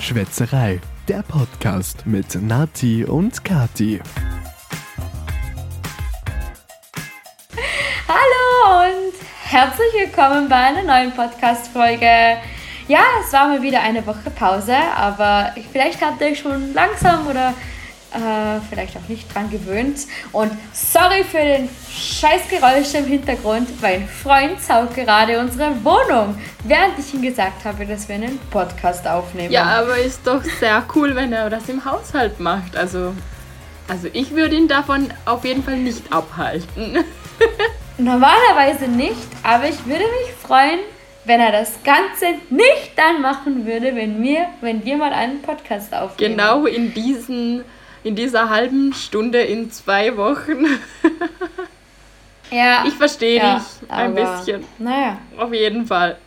Schwätzerei, der Podcast mit Nati und Kati. Hallo und herzlich willkommen bei einer neuen Podcast-Folge. Ja, es war mal wieder eine Woche Pause, aber vielleicht habt ihr schon langsam oder äh, vielleicht auch nicht dran gewöhnt. Und sorry für den Scheißgeräusch im Hintergrund. Mein Freund saugt gerade unsere Wohnung, während ich ihm gesagt habe, dass wir einen Podcast aufnehmen. Ja, aber ist doch sehr cool, wenn er das im Haushalt macht. Also, also ich würde ihn davon auf jeden Fall nicht abhalten. Normalerweise nicht, aber ich würde mich freuen, wenn er das Ganze nicht dann machen würde, wenn wir, wenn wir mal einen Podcast aufnehmen. Genau in diesen, in dieser halben Stunde in zwei Wochen. Ja. Ich verstehe ja, dich ein bisschen. Naja. Auf jeden Fall.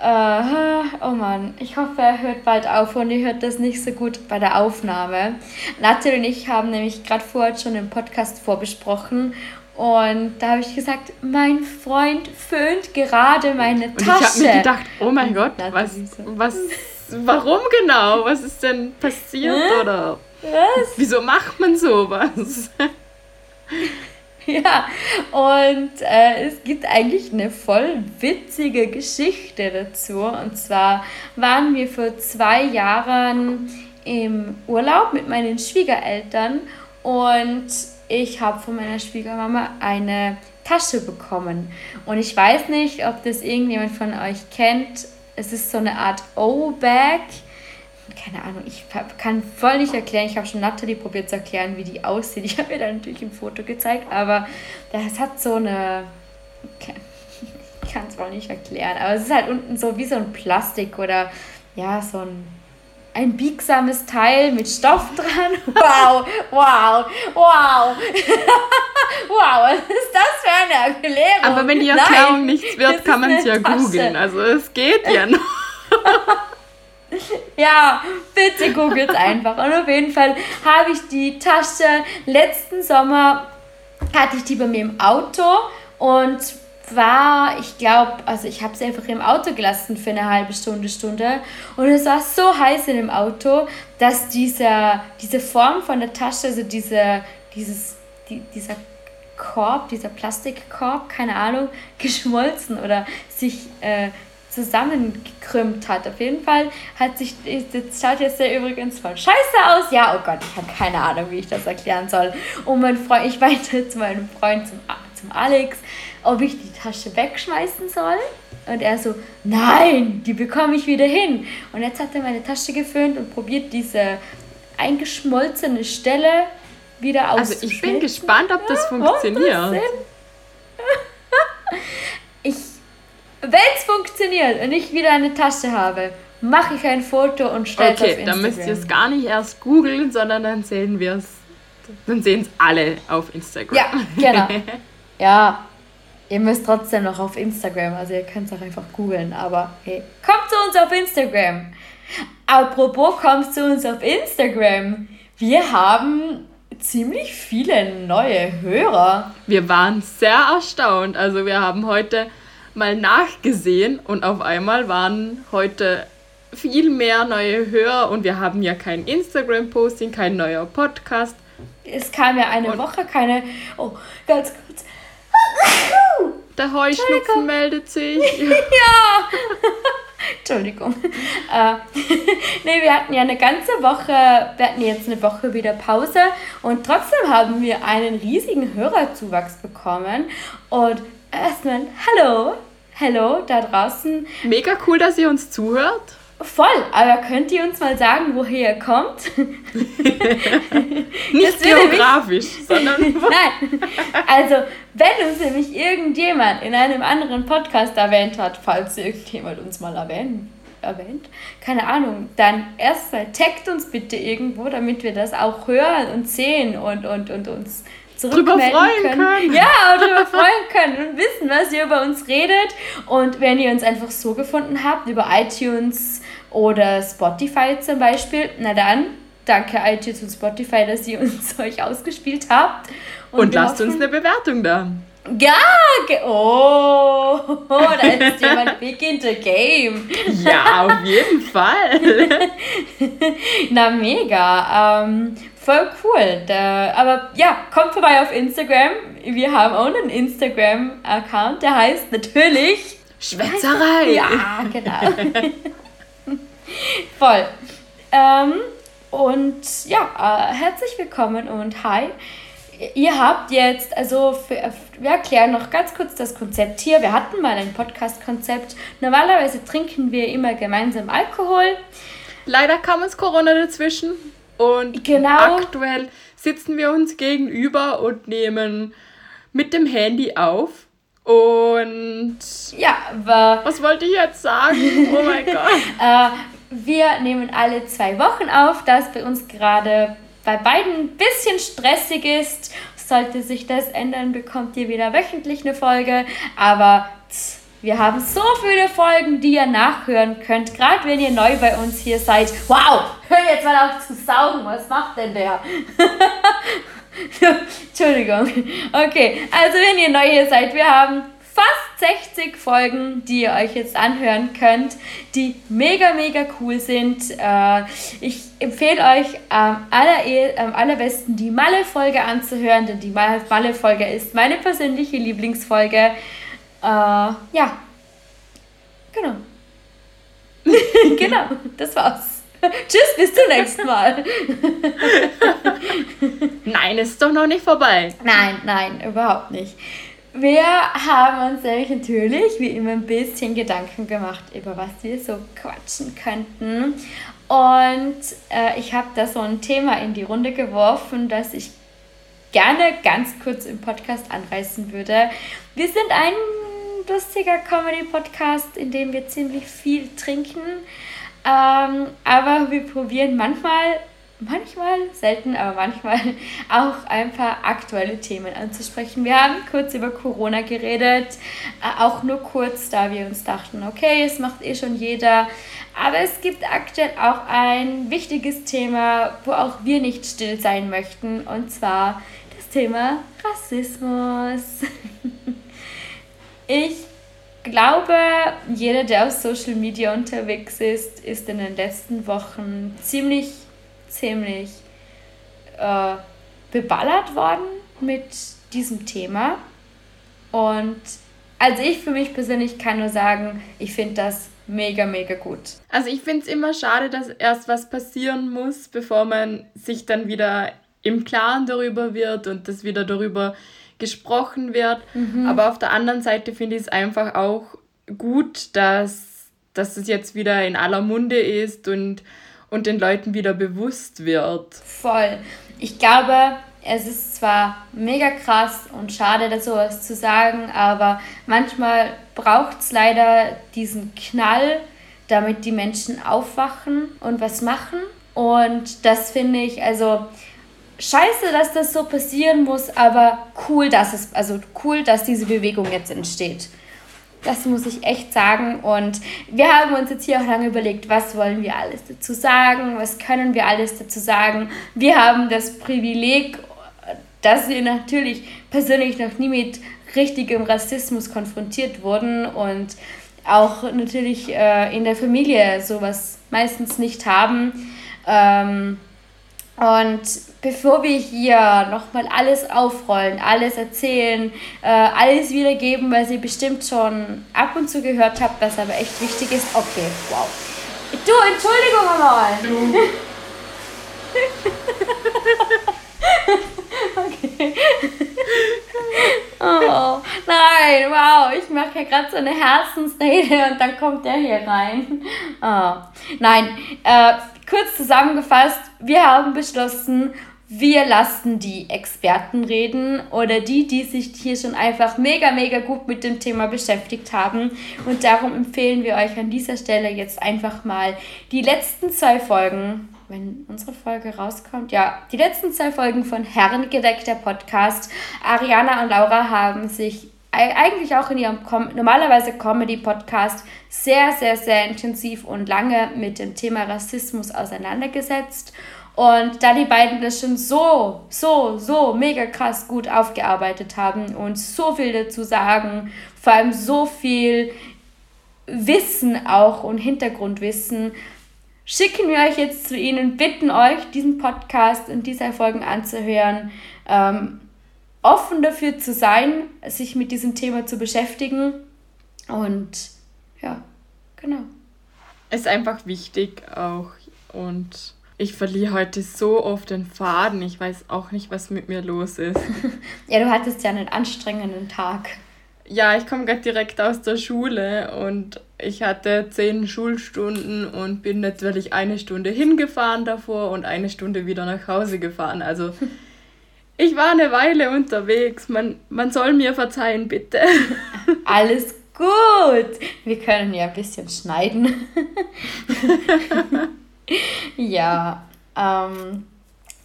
Äh, oh Mann, ich hoffe, er hört bald auf und ihr hört das nicht so gut bei der Aufnahme. Natalie und ich haben nämlich gerade vorher schon den Podcast vorbesprochen und da habe ich gesagt, mein Freund föhnt gerade meine Und ich Tasche. habe mir gedacht, oh mein Gott, was, was, warum genau? Was ist denn passiert Hä? oder Was? wieso macht man sowas? Ja, und äh, es gibt eigentlich eine voll witzige Geschichte dazu. Und zwar waren wir vor zwei Jahren im Urlaub mit meinen Schwiegereltern und ich habe von meiner Schwiegermama eine Tasche bekommen. Und ich weiß nicht, ob das irgendjemand von euch kennt. Es ist so eine Art O-Bag keine Ahnung, ich kann voll nicht erklären. Ich habe schon Natalie probiert zu erklären, wie die aussieht. Ich habe ihr dann natürlich ein Foto gezeigt, aber das hat so eine. Ich kann es wohl nicht erklären, aber es ist halt unten so wie so ein Plastik oder ja, so ein, ein biegsames Teil mit Stoff dran. Wow, wow, wow. wow, was ist das für eine Erklärung? Aber wenn die Nein, Erklärung nichts das wird, kann man es ja Tasche. googeln. Also es geht ja noch. Ja, bitte googelt einfach. Und auf jeden Fall habe ich die Tasche letzten Sommer hatte ich die bei mir im Auto und war, ich glaube, also ich habe sie einfach im Auto gelassen für eine halbe Stunde, Stunde und es war so heiß in dem Auto, dass dieser, diese Form von der Tasche, also diese, dieses, die, dieser Korb, dieser Plastikkorb, keine Ahnung, geschmolzen oder sich äh, zusammengekrümmt hat. Auf jeden Fall hat sich, das schaut jetzt ja übrigens voll scheiße aus. Ja, oh Gott, ich habe keine Ahnung, wie ich das erklären soll. Und mein Freund, ich meinte zu meinem Freund, zum, zum Alex, ob ich die Tasche wegschmeißen soll. Und er so, nein, die bekomme ich wieder hin. Und jetzt hat er meine Tasche geföhnt und probiert diese eingeschmolzene Stelle wieder Also ich bin gespannt, ob das funktioniert. das Ich, wenn es funktioniert und ich wieder eine Tasche habe, mache ich ein Foto und stelle es auf Okay, Instagram. dann müsst ihr es gar nicht erst googeln, sondern dann sehen wir es. Dann sehen es alle auf Instagram. Ja, genau. Ja, ihr müsst trotzdem noch auf Instagram, also ihr könnt es auch einfach googeln, aber hey, kommt zu uns auf Instagram. Apropos, kommt zu uns auf Instagram. Wir haben ziemlich viele neue Hörer. Wir waren sehr erstaunt. Also wir haben heute mal nachgesehen und auf einmal waren heute viel mehr neue Hörer und wir haben ja kein Instagram-Posting, kein neuer Podcast. Es kam ja eine Und- Woche keine. Oh, ganz kurz. Der Heuschnupfen meldet sich. Ja! Entschuldigung. Äh, nee, wir hatten ja eine ganze Woche, wir hatten jetzt eine Woche wieder Pause und trotzdem haben wir einen riesigen Hörerzuwachs bekommen. Und erstmal, hallo, hallo da draußen. Mega cool, dass ihr uns zuhört. Voll, aber könnt ihr uns mal sagen, woher ihr kommt? Nicht geografisch, sondern Nein. Also, wenn uns nämlich irgendjemand in einem anderen Podcast erwähnt hat, falls irgendjemand uns mal erwähnt, erwähnt, keine Ahnung, dann erstmal taggt uns bitte irgendwo, damit wir das auch hören und sehen und, und, und uns zurückmelden freuen können. können. Ja, und darüber freuen können und wissen, was ihr über uns redet. Und wenn ihr uns einfach so gefunden habt, über iTunes oder Spotify zum Beispiel, na dann, danke iTunes und Spotify, dass ihr uns euch ausgespielt habt. und wir lasst uns hoffen- eine Bewertung da. Ja, ge oh, da ist jemand big in the game. Ja, auf jeden Fall. Na, mega. Ähm, voll cool. Da, aber ja, kommt vorbei auf Instagram. Wir haben auch einen Instagram-Account, der heißt natürlich Schwätzerei. Ja, genau. voll. Ähm, und ja, äh, herzlich willkommen und hi. Ihr habt jetzt, also für, wir erklären noch ganz kurz das Konzept hier. Wir hatten mal ein Podcast-Konzept. Normalerweise trinken wir immer gemeinsam Alkohol. Leider kam uns Corona dazwischen und Genau. aktuell sitzen wir uns gegenüber und nehmen mit dem Handy auf. Und Ja, was wollte ich jetzt sagen? Oh mein Gott. äh, wir nehmen alle zwei Wochen auf, da es bei uns gerade bei beiden ein bisschen stressig ist. Sollte sich das ändern, bekommt ihr wieder wöchentlich eine Folge. Aber tss, wir haben so viele Folgen, die ihr nachhören könnt, gerade wenn ihr neu bei uns hier seid. Wow, hör jetzt mal auf zu saugen, was macht denn der? Entschuldigung. Okay, also wenn ihr neu hier seid, wir haben fast 60 Folgen, die ihr euch jetzt anhören könnt, die mega, mega cool sind. Äh, ich empfehle euch am, aller, am allerbesten die Malle-Folge anzuhören, denn die Malle-Folge ist meine persönliche Lieblingsfolge. Äh, ja, genau. genau, das war's. Tschüss, bis zum nächsten Mal. Nein, es ist doch noch nicht vorbei. Nein, nein, überhaupt nicht. Wir haben uns nämlich natürlich wie immer ein bisschen Gedanken gemacht, über was wir so quatschen könnten. Und äh, ich habe da so ein Thema in die Runde geworfen, das ich gerne ganz kurz im Podcast anreißen würde. Wir sind ein lustiger Comedy-Podcast, in dem wir ziemlich viel trinken. Ähm, aber wir probieren manchmal, manchmal, selten, aber manchmal auch ein paar aktuelle Themen anzusprechen. Wir haben kurz über Corona geredet, äh, auch nur kurz, da wir uns dachten, okay, es macht eh schon jeder. Aber es gibt aktuell auch ein wichtiges Thema, wo auch wir nicht still sein möchten, und zwar das Thema Rassismus. Ich glaube, jeder, der auf Social Media unterwegs ist, ist in den letzten Wochen ziemlich, ziemlich äh, beballert worden mit diesem Thema. Und also ich für mich persönlich kann nur sagen, ich finde das mega, mega gut. Also ich finde es immer schade, dass erst was passieren muss, bevor man sich dann wieder im Klaren darüber wird und das wieder darüber gesprochen wird. Aber auf der anderen Seite finde ich es einfach auch gut, dass, dass es jetzt wieder in aller Munde ist und, und den Leuten wieder bewusst wird. Voll. Ich glaube, es ist zwar mega krass und schade, da sowas zu sagen, aber manchmal braucht es leider diesen Knall, damit die Menschen aufwachen und was machen. Und das finde ich, also scheiße, dass das so passieren muss, aber cool, dass es, also cool, dass diese Bewegung jetzt entsteht. Das muss ich echt sagen. Und wir haben uns jetzt hier auch lange überlegt, was wollen wir alles dazu sagen, was können wir alles dazu sagen. Wir haben das Privileg, dass wir natürlich persönlich noch nie mit richtigem Rassismus konfrontiert wurden und auch natürlich äh, in der Familie sowas meistens nicht haben. Ähm, und bevor wir hier nochmal alles aufrollen, alles erzählen, äh, alles wiedergeben, was ihr bestimmt schon ab und zu gehört habt, was aber echt wichtig ist. Okay, wow. Du, Entschuldigung einmal. okay. Oh, nein, wow, ich mache ja gerade so eine Herzensrede und dann kommt der hier rein. Oh. Nein, äh, kurz zusammengefasst, wir haben beschlossen, wir lassen die Experten reden oder die, die sich hier schon einfach mega, mega gut mit dem Thema beschäftigt haben. Und darum empfehlen wir euch an dieser Stelle jetzt einfach mal die letzten zwei Folgen, wenn unsere Folge rauskommt, ja, die letzten zwei Folgen von Herrengedeck, der Podcast. Ariana und Laura haben sich ei- eigentlich auch in ihrem Com normalerweise Comedy-Podcast sehr, sehr, sehr intensiv und lange mit dem Thema Rassismus auseinandergesetzt. Und da die beiden das schon so, so, so mega krass gut aufgearbeitet haben und so viel dazu sagen, vor allem so viel Wissen auch und Hintergrundwissen, schicken wir euch jetzt zu Ihnen, bitten euch, diesen Podcast und diese Folgen anzuhören, ähm, offen dafür zu sein, sich mit diesem Thema zu beschäftigen. Und ja, genau. Ist einfach wichtig auch und ich verliere heute so oft den Faden. Ich weiß auch nicht, was mit mir los ist. ja, du hattest ja einen anstrengenden Tag. Ja, ich komme gerade direkt aus der Schule und ich hatte zehn Schulstunden und bin natürlich eine Stunde hingefahren davor und eine Stunde wieder nach Hause gefahren. Also ich war eine Weile unterwegs. Man, man soll mir verzeihen, bitte. Alles gut. Wir können ja ein bisschen schneiden. ja, ähm,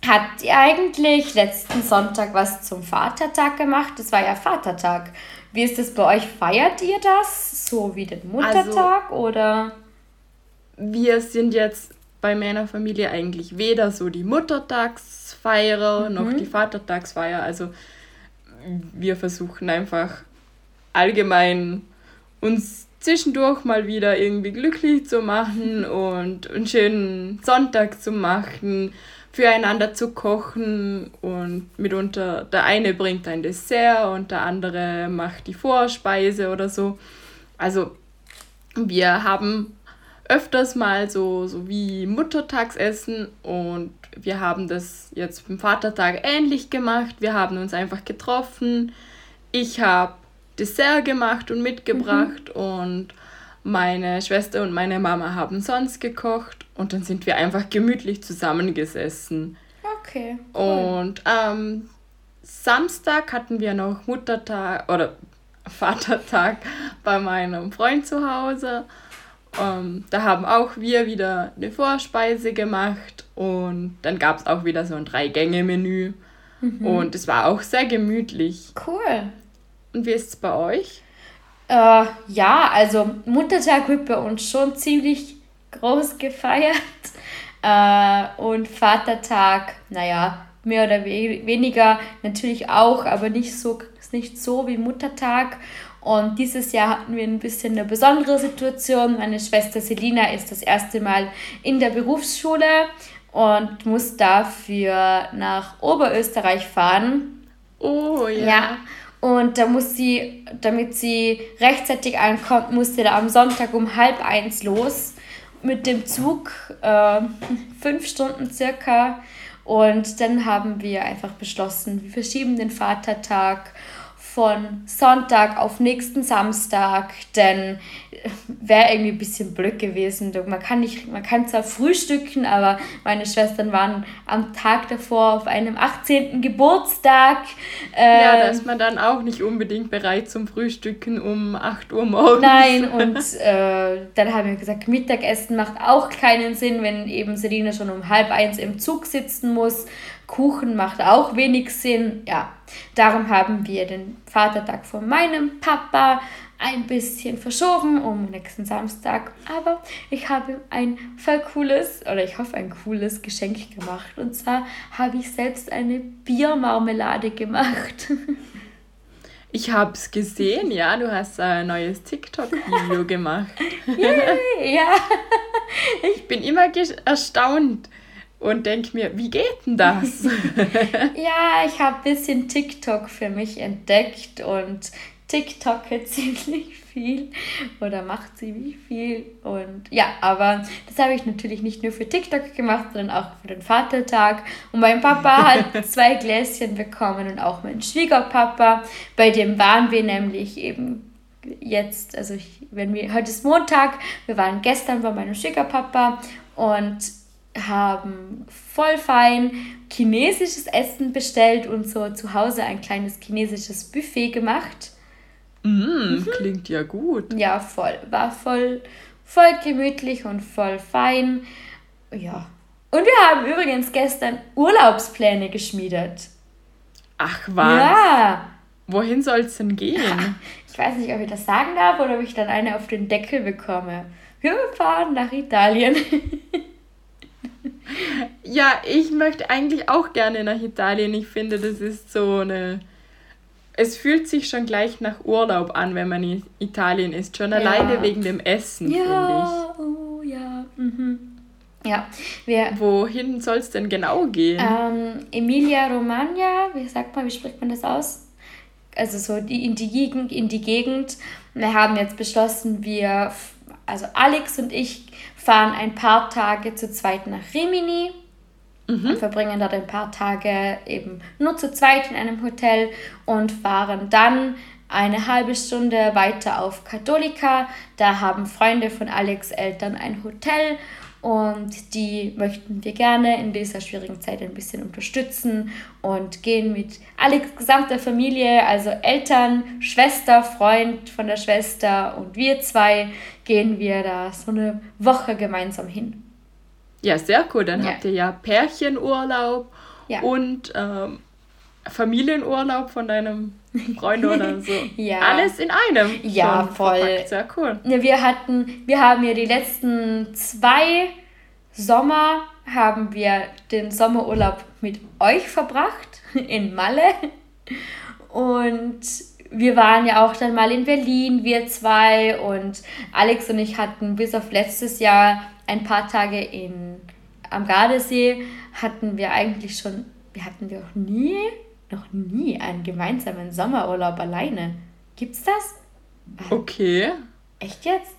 habt ihr eigentlich letzten Sonntag was zum Vatertag gemacht? Das war ja Vatertag. Wie ist das bei euch? Feiert ihr das? So wie den Muttertag also, oder? Wir sind jetzt bei meiner Familie eigentlich weder so die Muttertagsfeier mhm. noch die Vatertagsfeier. Also wir versuchen einfach allgemein uns zwischendurch mal wieder irgendwie glücklich zu machen und einen schönen Sonntag zu machen, füreinander zu kochen und mitunter der eine bringt ein Dessert und der andere macht die Vorspeise oder so. Also wir haben öfters mal so, so wie Muttertagsessen und wir haben das jetzt beim Vatertag ähnlich gemacht. Wir haben uns einfach getroffen. Ich habe Dessert gemacht und mitgebracht mhm. und meine Schwester und meine Mama haben sonst gekocht und dann sind wir einfach gemütlich zusammengesessen. Okay. Cool. Und am Samstag hatten wir noch Muttertag oder Vatertag bei meinem Freund zu Hause. Ähm, da haben auch wir wieder eine Vorspeise gemacht und dann gab es auch wieder so ein Drei-Gänge-Menü. Mhm. Und es war auch sehr gemütlich. Cool. Und wie ist es bei euch? Äh, ja, also Muttertag wird bei uns schon ziemlich groß gefeiert. Äh, und Vatertag, naja, mehr oder we weniger natürlich auch, aber nicht so, nicht so wie Muttertag. Und dieses Jahr hatten wir ein bisschen eine besondere Situation. Meine Schwester Selina ist das erste Mal in der Berufsschule und muss dafür nach Oberösterreich fahren. Oh ja. ja. Und da muss sie, damit sie rechtzeitig ankommt, musste da am Sonntag um halb eins los mit dem Zug, äh, fünf Stunden circa. Und dann haben wir einfach beschlossen, wir verschieben den Vatertag von Sonntag auf nächsten Samstag, denn wäre irgendwie ein bisschen blöd gewesen. Man kann, nicht, man kann zwar frühstücken, aber meine Schwestern waren am Tag davor auf einem 18. Geburtstag. Ähm, ja, da ist man dann auch nicht unbedingt bereit zum Frühstücken um 8 Uhr morgens. Nein, und äh, dann haben wir gesagt, Mittagessen macht auch keinen Sinn, wenn eben Selina schon um halb eins im Zug sitzen muss. Kuchen macht auch wenig Sinn. Ja, darum haben wir den Vatertag von meinem Papa ein bisschen verschoben um nächsten Samstag. Aber ich habe ein voll cooles, oder ich hoffe ein cooles Geschenk gemacht. Und zwar habe ich selbst eine Biermarmelade gemacht. Ich habe es gesehen, ja, du hast ein neues TikTok-Video gemacht. Yay, ja. Ich bin immer erstaunt, und denke mir, wie geht denn das? ja, ich habe ein bisschen TikTok für mich entdeckt und TikToke ziemlich viel oder macht ziemlich viel. Und ja, aber das habe ich natürlich nicht nur für TikTok gemacht, sondern auch für den Vatertag. Und mein Papa hat zwei Gläschen bekommen und auch mein Schwiegerpapa. Bei dem waren wir nämlich eben jetzt, also ich, wenn wir, heute ist Montag, wir waren gestern bei meinem Schwiegerpapa und haben voll fein chinesisches Essen bestellt und so zu Hause ein kleines chinesisches Buffet gemacht. Mm, mhm. Klingt ja gut. Ja, voll. War voll, voll gemütlich und voll fein. Ja. Und wir haben übrigens gestern Urlaubspläne geschmiedet. Ach was? Ja. Wohin soll es denn gehen? Ich weiß nicht, ob ich das sagen darf oder ob ich dann eine auf den Deckel bekomme. Wir fahren nach Italien. Ja, ich möchte eigentlich auch gerne nach Italien. Ich finde, das ist so eine. Es fühlt sich schon gleich nach Urlaub an, wenn man in Italien ist. Schon Ja. alleine wegen dem Essen, finde Ja, oh ja. Mhm. Ja, wir, ich. Wohin soll es denn genau gehen? ähm, Emilia Romagna, wie sagt man, wie spricht man das aus? Also so die, in, die Gegend, in die Gegend. Wir haben jetzt beschlossen, wir, also Alex und ich fahren ein paar Tage zu zweit nach Rimini und verbringen dort ein paar Tage eben nur zu zweit in einem Hotel und fahren dann eine halbe Stunde weiter auf Katholika. Da haben Freunde von Alex Eltern ein Hotel und die möchten wir gerne in dieser schwierigen Zeit ein bisschen unterstützen und gehen mit Alex gesamter Familie, also Eltern, Schwester, Freund von der Schwester und wir zwei gehen wir da so eine Woche gemeinsam hin. Ja, sehr cool. Dann Ja. habt ihr ja Pärchenurlaub Ja. und ähm, Familienurlaub von deinem Freund oder so. Ja. Alles in einem. Ja, voll. verpackt. Sehr cool. Wir hatten, wir haben ja die letzten zwei Sommer haben wir den Sommerurlaub mit euch verbracht in Malle und wir waren ja auch dann mal in Berlin, wir zwei und Alex und ich hatten bis auf letztes Jahr ein paar Tage in, am Gardasee hatten wir eigentlich schon, wir hatten wir auch nie, noch nie einen gemeinsamen Sommerurlaub alleine. Gibt's das? Okay. Echt jetzt?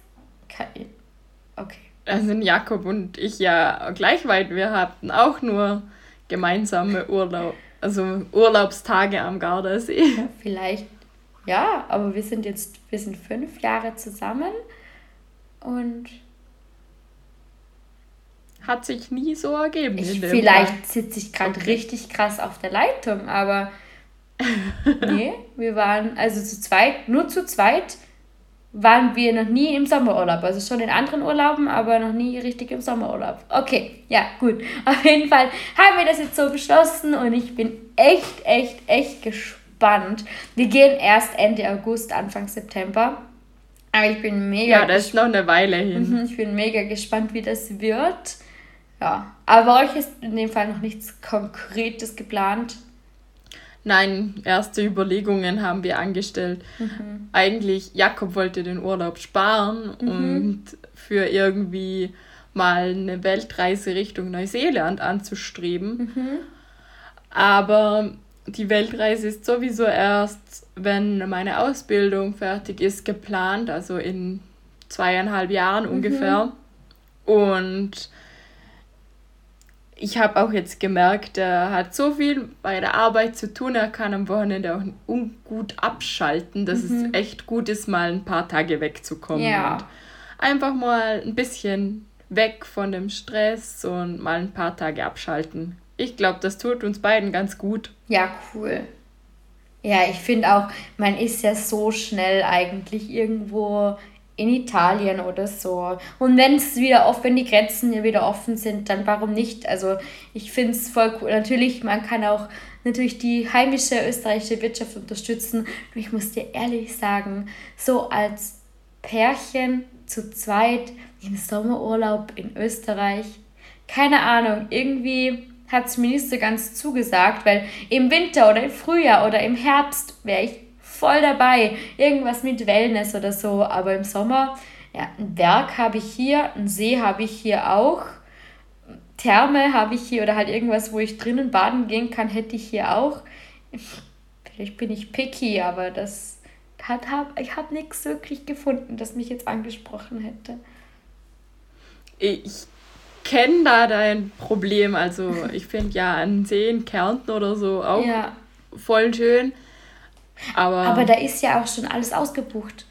Okay. Sind Jakob und ich ja gleich weit. Wir hatten auch nur gemeinsame Urlaub, also Urlaubstage am Gardasee. Vielleicht, ja, aber wir sind jetzt, wir sind fünf Jahre zusammen und Hat sich nie so ergeben. ich, vielleicht sitze ich gerade Okay. richtig krass auf der Leitung, aber nee, wir waren also zu zweit, nur zu zweit waren wir noch nie im Sommerurlaub. Also schon in anderen Urlauben, aber noch nie richtig im Sommerurlaub. Okay, ja, gut. Auf jeden Fall haben wir das jetzt so beschlossen und ich bin echt, echt, echt gespannt. Wir gehen erst Ende August, Anfang September. Aber ich bin mega Ja, das ist noch eine Weile hin. Mhm, Ich bin mega gespannt, wie das wird. Ja, aber bei euch ist in dem Fall noch nichts Konkretes geplant. Nein, erste Überlegungen haben wir angestellt. Mhm. Eigentlich, Jakob wollte den Urlaub sparen und für irgendwie mal eine Weltreise Richtung Neuseeland anzustreben. Aber die Weltreise ist sowieso erst, wenn meine Ausbildung fertig ist, geplant, also in zweieinhalb Jahren ungefähr. Und ich habe auch jetzt gemerkt, er hat so viel bei der Arbeit zu tun, er kann am Wochenende auch ungut abschalten, dass es echt gut ist, mal ein paar Tage wegzukommen. Ja. Und einfach mal ein bisschen weg von dem Stress und mal ein paar Tage abschalten. Ich glaube, das tut uns beiden ganz gut. Ja, cool. Ja, ich finde auch, man ist ja so schnell eigentlich irgendwo in Italien oder so. Und wenn es wieder offen, wenn die Grenzen wieder offen sind, dann warum nicht? Also ich finde es voll cool. Natürlich, man kann auch natürlich die heimische österreichische Wirtschaft unterstützen. Und ich muss dir ehrlich sagen, so als Pärchen zu zweit im Sommerurlaub in Österreich, keine Ahnung, irgendwie hat es mir nicht so ganz zugesagt, weil im Winter oder im Frühjahr oder im Herbst wäre ich voll dabei. Irgendwas mit Wellness oder so, aber im Sommer, ja, ein Berg habe ich hier, einen See habe ich hier auch. Therme habe ich hier oder halt irgendwas, wo ich drinnen baden gehen kann, hätte ich hier auch. Vielleicht bin ich picky, aber das hat, hab, ich habe nichts wirklich gefunden, das mich jetzt angesprochen hätte. Ich kenne da dein Problem. Also ich finde ja an See in Kärnten oder so auch Ja, voll schön. Aber, aber da ist ja auch schon alles ausgebucht.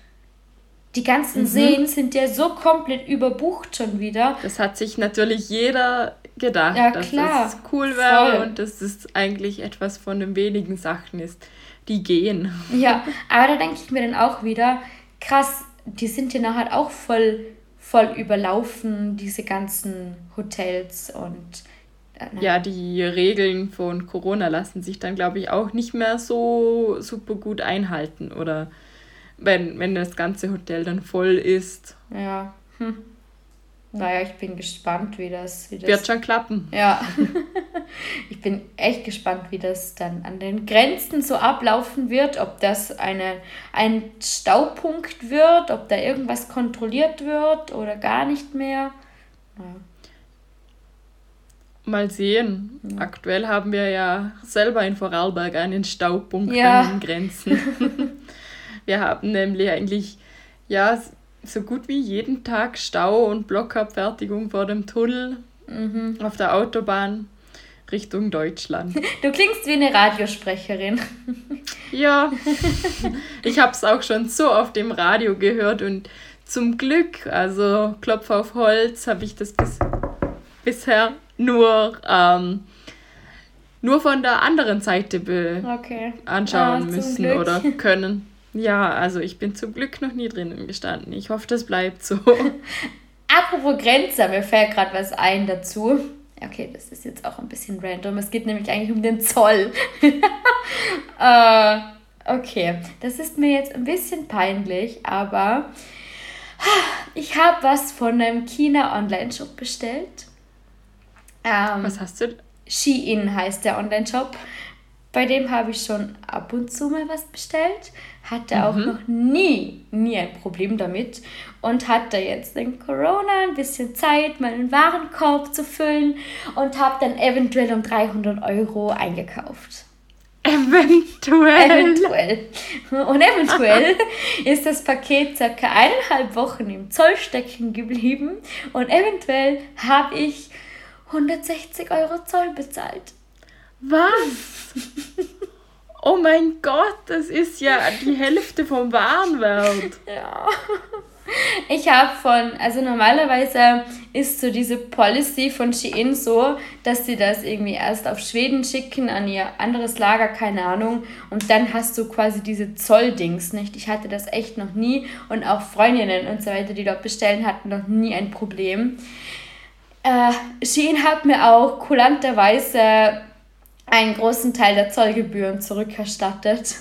Die ganzen Seen sind ja so komplett überbucht schon wieder. das hat sich natürlich jeder gedacht, Ja, dass das cool wäre Voll. und dass es eigentlich etwas von den wenigen Sachen ist, die gehen. Ja, aber da denke ich mir dann auch wieder, krass, die sind ja nachher auch voll, voll überlaufen, diese ganzen Hotels und Ja, die Regeln von Corona lassen sich dann, glaube ich, auch nicht mehr so super gut einhalten. Oder wenn, wenn das ganze Hotel dann voll ist. ja. Hm. naja, ich bin gespannt, wie das, wie das Wird schon klappen. Ja. ich bin echt gespannt, wie das dann an den Grenzen so ablaufen wird, ob das eine, ein Staupunkt wird, ob da irgendwas kontrolliert wird oder gar nicht mehr. Ja. Mal sehen. Ja. Aktuell haben wir ja selber in Vorarlberg einen Staupunkt Ja. an den Grenzen. wir haben nämlich eigentlich ja so gut wie jeden Tag Stau und Blockabfertigung vor dem Tunnel Mhm. auf der Autobahn Richtung Deutschland. Du klingst wie eine Radiosprecherin. Ja, ich habe es auch schon so auf dem Radio gehört und zum Glück, also Klopf auf Holz, habe ich das bis, bisher nur, ähm, nur von der anderen Seite Okay. anschauen Ah, müssen Glück. oder können. Ja, also ich bin zum Glück noch nie drinnen gestanden. Ich hoffe, das bleibt so. Apropos Grenze, mir fällt gerade was ein dazu. Okay, das ist jetzt auch ein bisschen random. Es geht nämlich eigentlich um den Zoll. äh, okay, das ist mir jetzt ein bisschen peinlich, aber ich habe was von einem China Online-Shop bestellt. Ähm, Was hast du? Shein heißt der Online-Shop. Bei dem habe ich schon ab und zu mal was bestellt. Hatte auch noch nie, nie ein Problem damit. Und hatte jetzt in Corona ein bisschen Zeit, meinen Warenkorb zu füllen. Und habe dann eventuell um 300 Euro eingekauft. Eventuell. Eventuell. Und eventuell ist das Paket circa eineinhalb Wochen im Zoll stecken geblieben. Und eventuell habe ich 160 Euro Zoll bezahlt. Was? Oh mein Gott, das ist ja die Hälfte vom Warenwert. Ja. Ich habe von, also normalerweise ist so diese Policy von Shein so, dass sie das irgendwie erst auf Schweden schicken, an ihr anderes Lager, keine Ahnung. Und dann hast du quasi diese Zolldings, nicht? Ich hatte das echt noch nie und auch Freundinnen und so weiter, die dort bestellen, hatten noch nie ein Problem. Äh, Shein hat mir auch kulanterweise einen großen Teil der Zollgebühren zurückerstattet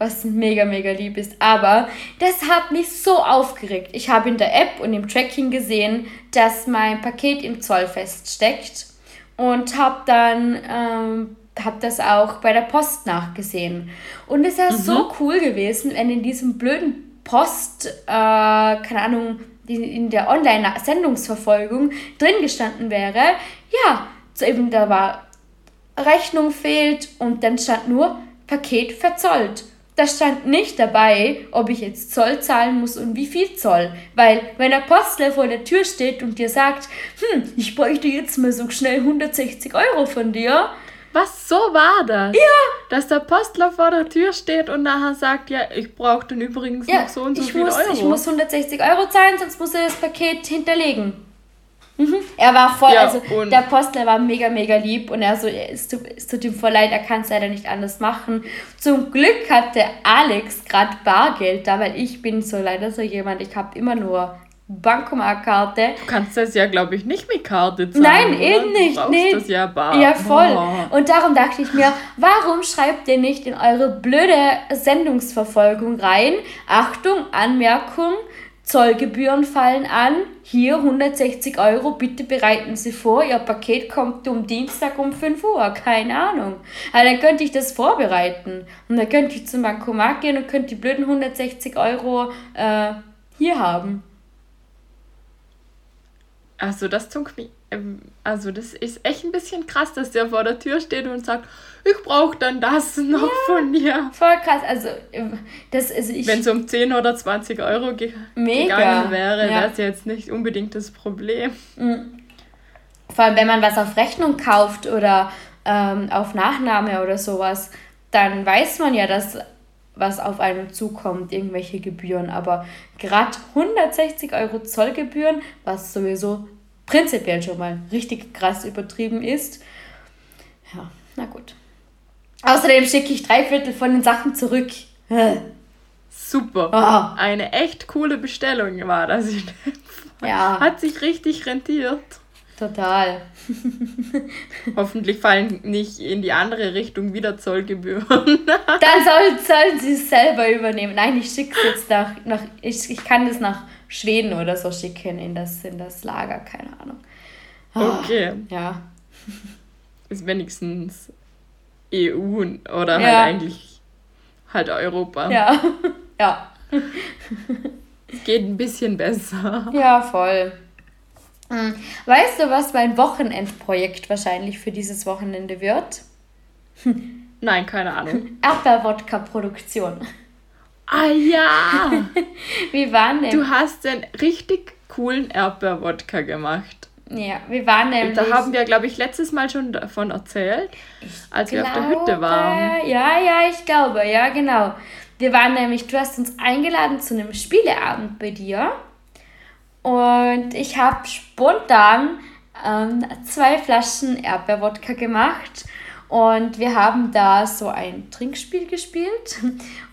was mega, mega lieb ist. Aber das hat mich so aufgeregt. Ich habe in der App und im Tracking gesehen, dass mein Paket im Zoll feststeckt und habe dann ähm, habe das auch bei der Post nachgesehen. Und es wäre so cool gewesen, wenn in diesem blöden Post, äh, keine Ahnung, die- in der Online-Sendungsverfolgung drin gestanden wäre, ja, so eben da war Rechnung fehlt und dann stand nur Paket verzollt. Da stand nicht dabei, ob ich jetzt Zoll zahlen muss und wie viel Zoll. Weil, wenn der Postler vor der Tür steht und dir sagt, hm, ich bräuchte jetzt mal so schnell 160 Euro von dir, Was, so war das? Ja. Dass der Postler vor der Tür steht und nachher sagt, ja, ich brauche dann übrigens ja, noch so und so ich, viel muss, Euro. ich muss 160 Euro zahlen, sonst muss er das Paket hinterlegen. Mhm. Er war voll, Ja, also der Postler war mega, mega lieb und er so, es tut, es tut ihm voll leid, er kann es leider nicht anders machen. Zum Glück hatte Alex gerade Bargeld da, weil ich bin so leider so jemand, ich habe immer nur Bankomatkarte. du kannst das ja, glaube ich, nicht mit Karte zahlen. Nein, oder? eben nicht. Du nee. das ja bar. Ja, voll. Oh. Und darum dachte ich mir, warum schreibt ihr nicht in eure blöde Sendungsverfolgung rein? Achtung, Anmerkung, Zollgebühren fallen an. Hier 160 Euro, bitte bereiten Sie vor. Ihr Paket kommt um Dienstag um 5 Uhr. Keine Ahnung. Aber dann könnte ich das vorbereiten. Und dann könnte ich zum Bankomat gehen und könnte die blöden 160 Euro äh, hier haben. Also das tut mich, ähm, also das ist echt ein bisschen krass, dass der vor der Tür steht und sagt, ich brauche dann das noch von dir. Voll krass. Also, äh, das ist ich. Wenn es um 10 oder 20 Euro ge Mega, gegangen wäre, ja. wäre es jetzt nicht unbedingt das Problem. Vor allem, wenn man was auf Rechnung kauft oder ähm, auf Nachname oder sowas, dann weiß man ja, dass was auf einen zukommt, irgendwelche Gebühren. Aber gerade 160 Euro Zollgebühren, was sowieso prinzipiell schon mal richtig krass übertrieben ist. Ja, na gut. Außerdem schicke ich drei Viertel von den Sachen zurück. Super. Ah. Eine echt coole Bestellung war das. Ja. Hat sich richtig rentiert. Total. Hoffentlich fallen nicht in die andere Richtung wieder Zollgebühren. Dann soll, sollen sie es selber übernehmen. Nein, ich schicke es jetzt nach, nach ich, ich kann das nach Schweden oder so schicken in das, in das Lager, keine Ahnung. Ah, Okay. Ja. Ist wenigstens EU oder Ja. halt eigentlich halt Europa. Ja. Ja. Es geht ein bisschen besser. Ja, voll. Hm. Weißt du, was mein Wochenendprojekt wahrscheinlich für dieses Wochenende wird? Nein, keine Ahnung. Erdbeerwodka-Produktion. Ah ja! Wir waren nämlich, Du hast den richtig coolen Erdbeerwodka gemacht. ja, wir waren nämlich Da haben wir, glaube ich, letztes Mal schon davon erzählt, als wir auf der Hütte glaube, waren. Ja, ja, ich glaube, ja, genau. Wir waren nämlich, du hast uns eingeladen zu einem Spieleabend bei dir. Und ich habe spontan ähm, zwei Flaschen Erdbeerwodka gemacht. Und wir haben da so ein Trinkspiel gespielt.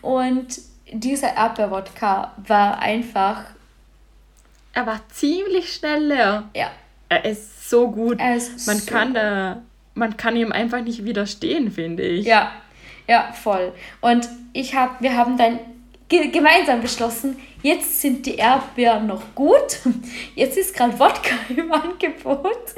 Und dieser Erdbeerwodka war einfach, Er war ziemlich schnell leer. ja, Er ist so gut. er ist Man so kann gut. da, man kann ihm einfach nicht widerstehen, finde ich. Ja, ja, voll. Und ich hab, wir haben dann ge gemeinsam beschlossen, jetzt sind die Erdbeeren noch gut. Jetzt ist gerade Wodka im Angebot.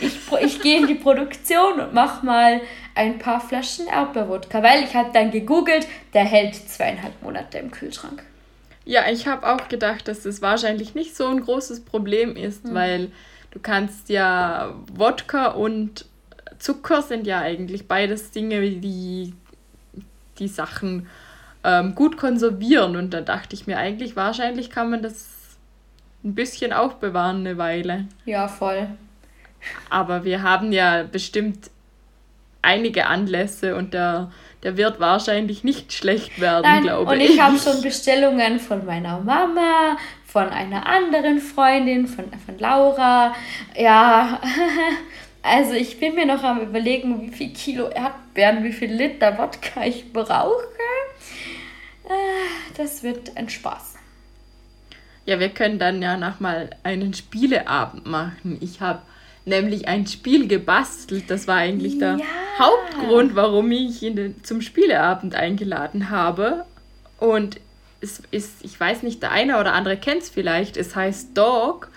Ich, ich gehe in die Produktion und mache mal ein paar Flaschen Erdbeerwodka, weil ich habe dann gegoogelt, der hält zweieinhalb Monate im Kühlschrank. Ja, ich habe auch gedacht, dass das wahrscheinlich nicht so ein großes Problem ist, Hm. weil du kannst ja Wodka und Zucker sind ja eigentlich beides Dinge, die die Sachen ähm, gut konservieren. Und da dachte ich mir eigentlich, wahrscheinlich kann man das ein bisschen aufbewahren eine Weile. Ja, voll. Aber wir haben ja bestimmt einige Anlässe und der, der wird wahrscheinlich nicht schlecht werden, Nein, glaube und ich habe schon Bestellungen von meiner Mama, von einer anderen Freundin, von, von Laura. Ja, also ich bin mir noch am überlegen, wie viel Kilo Erdbeeren, wie viel Liter Wodka ich brauche. Das wird ein Spaß. Ja, wir können dann ja noch mal einen Spieleabend machen. Ich habe nämlich ein Spiel gebastelt. Das war eigentlich der Ja. Hauptgrund, warum ich ihn den, zum Spieleabend eingeladen habe. Und es ist, ich weiß nicht, der eine oder andere kennt es vielleicht. Es heißt Dog.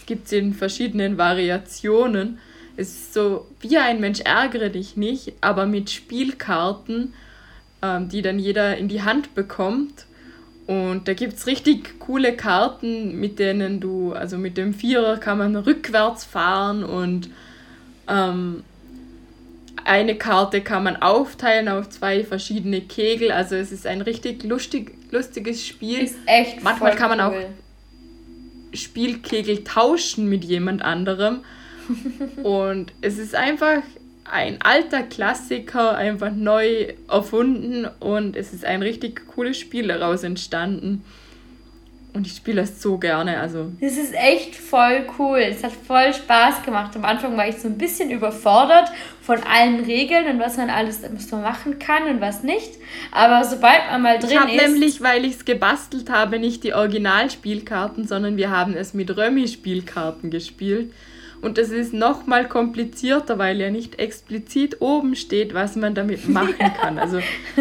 Es gibt es in verschiedenen Variationen. Es ist so wie ein Mensch ärgere dich nicht, aber mit Spielkarten, ähm, die dann jeder in die Hand bekommt. Und da gibt es richtig coole Karten, mit denen du, also mit dem Vierer kann man rückwärts fahren und ähm, eine Karte kann man aufteilen auf zwei verschiedene Kegel. Also es ist ein richtig lustig, lustiges Spiel. Ist echt Manchmal kann man auch. Spielkegel tauschen mit jemand anderem. Und es ist einfach ein alter Klassiker, einfach neu erfunden und es ist ein richtig cooles Spiel daraus entstanden. Und ich spiele es so gerne, also Das ist echt voll cool. Es hat voll Spaß gemacht. Am Anfang war ich so ein bisschen überfordert von allen Regeln und was man alles was man machen kann und was nicht. Aber sobald man mal Ich drin habe ist. nämlich, weil ich es gebastelt habe, nicht die Originalspielkarten, sondern wir haben es mit Römi-Spielkarten gespielt. Und es ist noch mal komplizierter, weil ja nicht explizit oben steht, was man damit machen kann. Also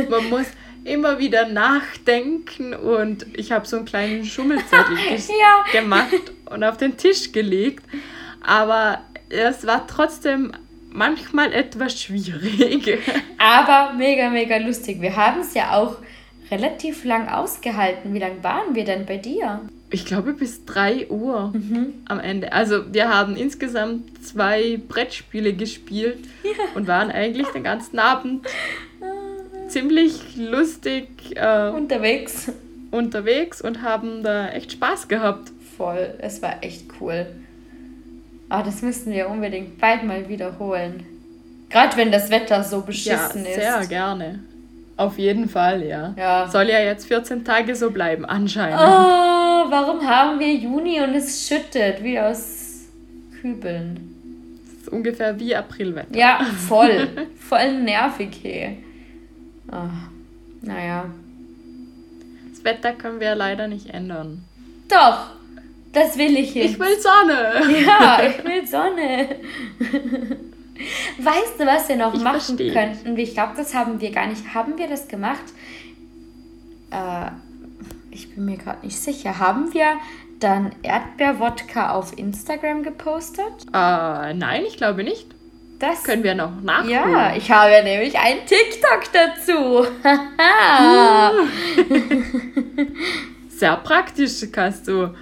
man muss immer wieder nachdenken und ich habe so einen kleinen Schummelzettel Ja. gemacht und auf den Tisch gelegt. Aber es war trotzdem manchmal etwas schwierig. Aber mega, mega lustig. Wir haben es ja auch relativ lang ausgehalten. Wie lange waren wir denn bei dir? Ich glaube bis 3 Uhr am Ende. Also wir haben insgesamt zwei Brettspiele gespielt und waren eigentlich den ganzen Abend ziemlich lustig äh, Unterwegs. unterwegs und haben da echt Spaß gehabt. Voll. Es war echt cool. Ah, das müssen wir unbedingt bald mal wiederholen. Gerade wenn das Wetter so Ja, beschissen sehr ist. gerne. Auf jeden Fall, ja. Ja. Soll ja jetzt 14 Tage so bleiben, anscheinend. Oh, warum haben wir Juni und es schüttet wie aus Kübeln? Das ist ungefähr wie Aprilwetter. Ja, voll. voll nervig hier. Ah, naja. Das Wetter können wir leider nicht ändern. Doch, Das will ich jetzt. Ich will Sonne. Ja, ich will Sonne. Weißt du, was wir noch Ich machen verstehe. könnten? Ich glaube, das haben wir gar nicht. Haben wir das gemacht? Äh, ich bin mir gerade nicht sicher. Haben wir dann Erdbeerwodka auf Instagram gepostet? Äh, nein, ich glaube nicht. Das Können wir noch nachholen. Ja, ich habe nämlich einen TikTok dazu. Sehr praktisch kannst du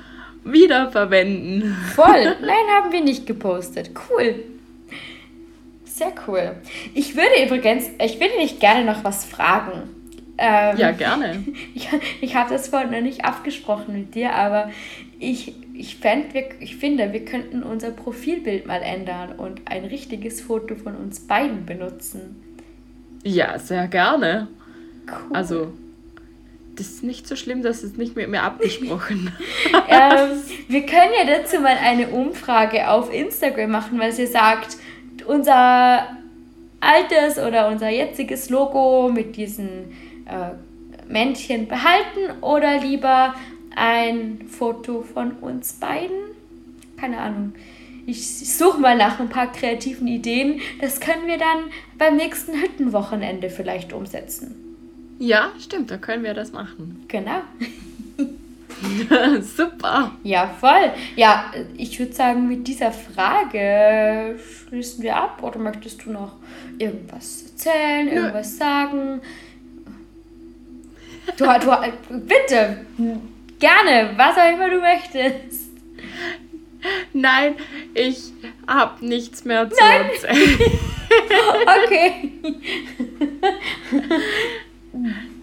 wiederverwenden. Voll. Nein, haben wir nicht gepostet. Cool. Sehr cool. Ich würde übrigens, ich würde dich gerne noch was fragen. Ähm, Ja, gerne. Ich, ich habe das vorhin noch nicht abgesprochen mit dir, aber ich, ich, fänd, wir, ich finde, wir könnten unser Profilbild mal ändern und ein richtiges Foto von uns beiden benutzen. Ja, sehr gerne. Cool. Also, das ist nicht so schlimm, das ist nicht mit mir abgesprochen. ähm, wir können ja dazu mal eine Umfrage auf Instagram machen, weil sie sagt, unser altes oder unser jetziges Logo mit diesen äh, Männchen behalten oder lieber ein Foto von uns beiden. Keine Ahnung. Ich suche mal nach ein paar kreativen Ideen. Das können wir dann beim nächsten Hüttenwochenende vielleicht umsetzen. ja, stimmt, da können wir das machen. Genau. Super. Ja, voll. Ja, ich würde sagen, mit dieser Frage schließen wir ab. Oder möchtest du noch irgendwas erzählen, irgendwas sagen? Du, du, bitte, gerne, was auch immer du möchtest. Nein, ich habe nichts mehr zu erzählen. Okay.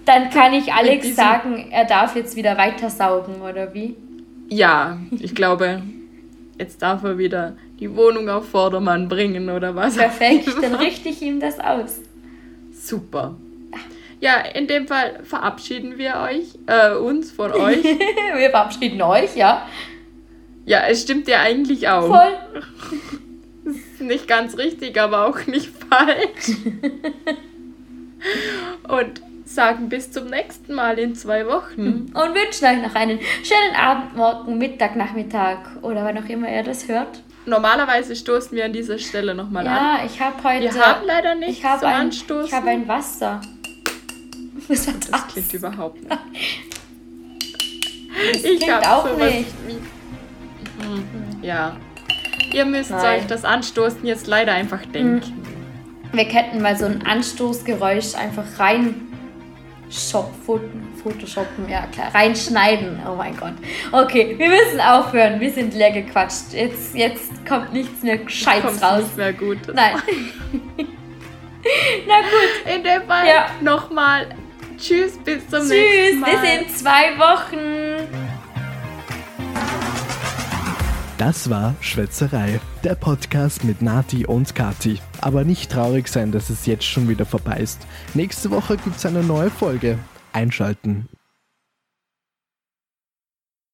Dann kann ich Alex sagen, er darf jetzt wieder weitersaugen, oder wie? Ja, ich glaube, jetzt darf er wieder die Wohnung auf Vordermann bringen oder was. Perfekt, dann richte ich ihm das aus. Super. Ja, in dem Fall verabschieden wir euch, äh, uns von euch. Wir verabschieden euch, ja. Ja, es stimmt ja eigentlich auch. Voll. Nicht ganz richtig, aber auch nicht falsch. Und sagen bis zum nächsten Mal in zwei Wochen. und wünschen euch noch einen schönen Abend, Morgen, Mittag, Nachmittag oder wann auch immer ihr das hört. Normalerweise stoßen wir an dieser Stelle nochmal an. Ja, ich habe heute. Wir haben leider nichts ich habe zum ein, Anstoßen. Ich habe ein Wasser. Was war das? Das klingt überhaupt nicht. Das Ich klingt auch nicht. Wie, ja. Ihr müsst Nein. euch das Anstoßen jetzt leider einfach denken. Wir könnten mal so ein Anstoßgeräusch einfach rein Shop, Photoshoppen, ja klar, reinschneiden. Oh mein Gott. Okay, wir müssen aufhören. Wir sind leer gequatscht. Jetzt, jetzt kommt nichts mehr Gescheites raus. nicht mehr gut. Nein. Na gut. In dem Fall Ja. nochmal Tschüss, bis zum Tschüss, nächsten Mal. bis in zwei Wochen. Das war Schwätzerei, der Podcast mit Nati und Kati. Aber nicht traurig sein, dass es jetzt schon wieder vorbei ist. Nächste Woche gibt's eine neue Folge. Einschalten.